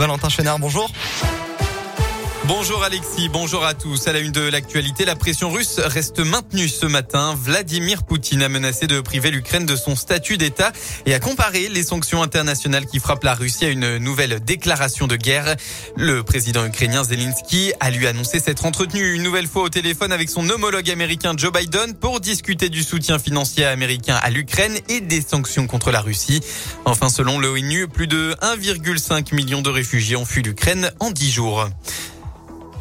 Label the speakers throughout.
Speaker 1: Valentin Chénard, bonjour.
Speaker 2: Bonjour Alexis, bonjour à tous. À la une de l'actualité, la pression russe reste maintenue ce matin. Vladimir Poutine a menacé de priver l'Ukraine de son statut d'État et a comparé les sanctions internationales qui frappent la Russie à une nouvelle déclaration de guerre. Le président ukrainien Zelensky a lui annoncé s'être entretenu une nouvelle fois au téléphone avec son homologue américain Joe Biden pour discuter du soutien financier américain à l'Ukraine et des sanctions contre la Russie. Enfin, selon l'ONU, plus de 1,5 million de réfugiés ont fui l'Ukraine en 10 jours.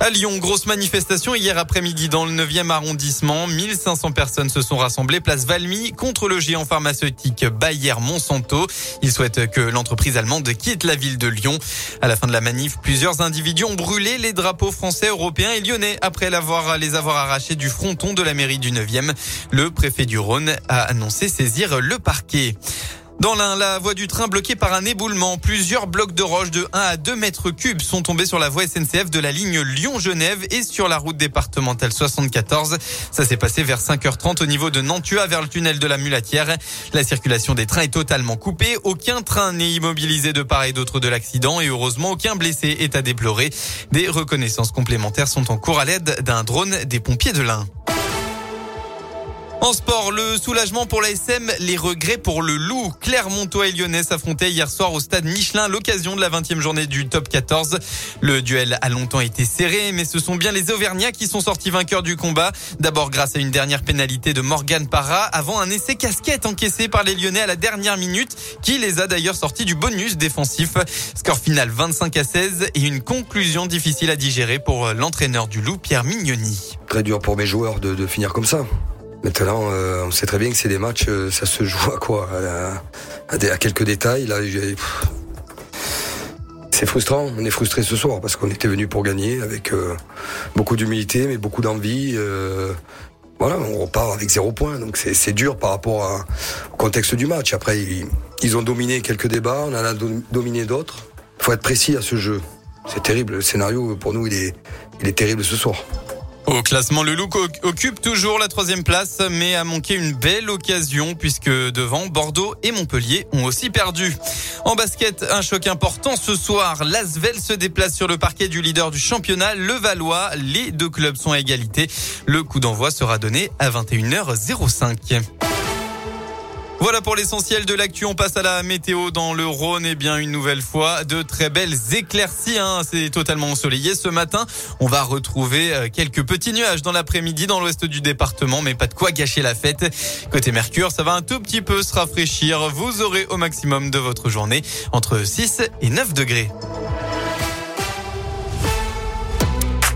Speaker 2: À Lyon, grosse manifestation hier après-midi dans le 9e arrondissement. 1500 personnes se sont rassemblées place Valmy contre le géant pharmaceutique Bayer Monsanto. Ils souhaitent que l'entreprise allemande quitte la ville de Lyon. À la fin de la manif, plusieurs individus ont brûlé les drapeaux français, européens et lyonnais après les avoir arrachés du fronton de la mairie du 9e. Le préfet du Rhône a annoncé saisir le parquet. Dans l'un, la voie du train bloquée par un éboulement. Plusieurs blocs de roches de 1 à 2 mètres cubes sont tombés sur la voie SNCF de la ligne Lyon-Genève et sur la route départementale 74. Ça s'est passé vers 5h30 au niveau de Nantua vers le tunnel de la Mulatière. La circulation des trains est totalement coupée. Aucun train n'est immobilisé de part et d'autre de l'accident et heureusement aucun blessé est à déplorer. Des reconnaissances complémentaires sont en cours à l'aide d'un drone des pompiers de l'Ain. En sport, le soulagement pour la SM, les regrets pour le loup. Clermontois et Lyonnais s'affrontaient hier soir au stade Michelin, l'occasion de la 20e journée du top 14. Le duel a longtemps été serré, mais ce sont bien les Auvergnats qui sont sortis vainqueurs du combat. D'abord grâce à une dernière pénalité de Morgan Parra, avant un essai casquette encaissé par les Lyonnais à la dernière minute, qui les a d'ailleurs sortis du bonus défensif. Score final 25 à 16 et une conclusion difficile à digérer pour l'entraîneur du loup, Pierre Mignoni.
Speaker 3: Très dur pour mes joueurs de, de finir comme ça. Maintenant, euh, on sait très bien que c'est des matchs, euh, ça se joue à quoi? À, quelques détails. Là, c'est frustrant. On est frustré ce soir parce qu'on était venu pour gagner avec euh, beaucoup d'humilité, mais beaucoup d'envie. Voilà, on repart avec zéro point, donc c'est dur par rapport au contexte du match. Après, ils, ont dominé quelques débats, on en a dominé d'autres. Il faut être précis à ce jeu. C'est terrible. Le scénario pour nous, il est terrible ce soir.
Speaker 2: Au classement, le Look occupe toujours la troisième place, mais a manqué une belle occasion puisque devant Bordeaux et Montpellier ont aussi perdu. En basket, un choc important ce soir. L'Asvel se déplace sur le parquet du leader du championnat, le Valois. Les deux clubs sont à égalité. Le coup d'envoi sera donné à 21h05. Voilà pour l'essentiel de l'actu. On passe à la météo dans le Rhône. Et eh bien, une nouvelle fois, de très belles éclaircies. Hein. C'est totalement ensoleillé ce matin. On va retrouver euh, quelques petits nuages dans l'après-midi dans l'ouest du département, mais pas de quoi gâcher la fête. Côté Mercure, ça va un tout petit peu se rafraîchir. Vous aurez au maximum de votre journée entre 6 et 9 degrés.